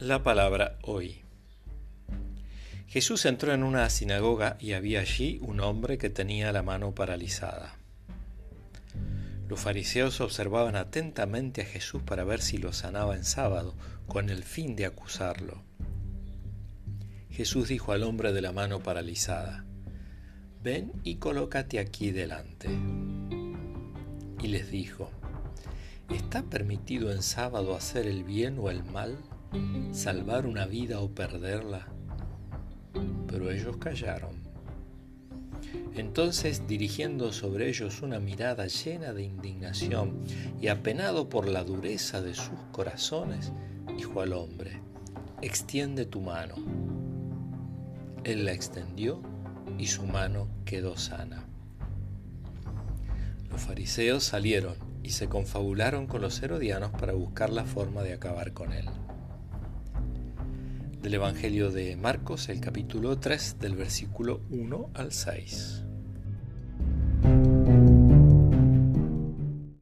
La palabra hoy. Jesús entró en una sinagoga y había allí un hombre que tenía la mano paralizada. Los fariseos observaban atentamente a Jesús para ver si lo sanaba en sábado, con el fin de acusarlo. Jesús dijo al hombre de la mano paralizada, Ven y colócate aquí delante. Y les dijo, ¿está permitido en sábado hacer el bien o el mal? Salvar una vida o perderla. Pero ellos callaron. Entonces, dirigiendo sobre ellos una mirada llena de indignación y apenado por la dureza de sus corazones, dijo al hombre, extiende tu mano. Él la extendió y su mano quedó sana. Los fariseos salieron y se confabularon con los herodianos para buscar la forma de acabar con él del Evangelio de Marcos, el capítulo 3, del versículo 1 al 6.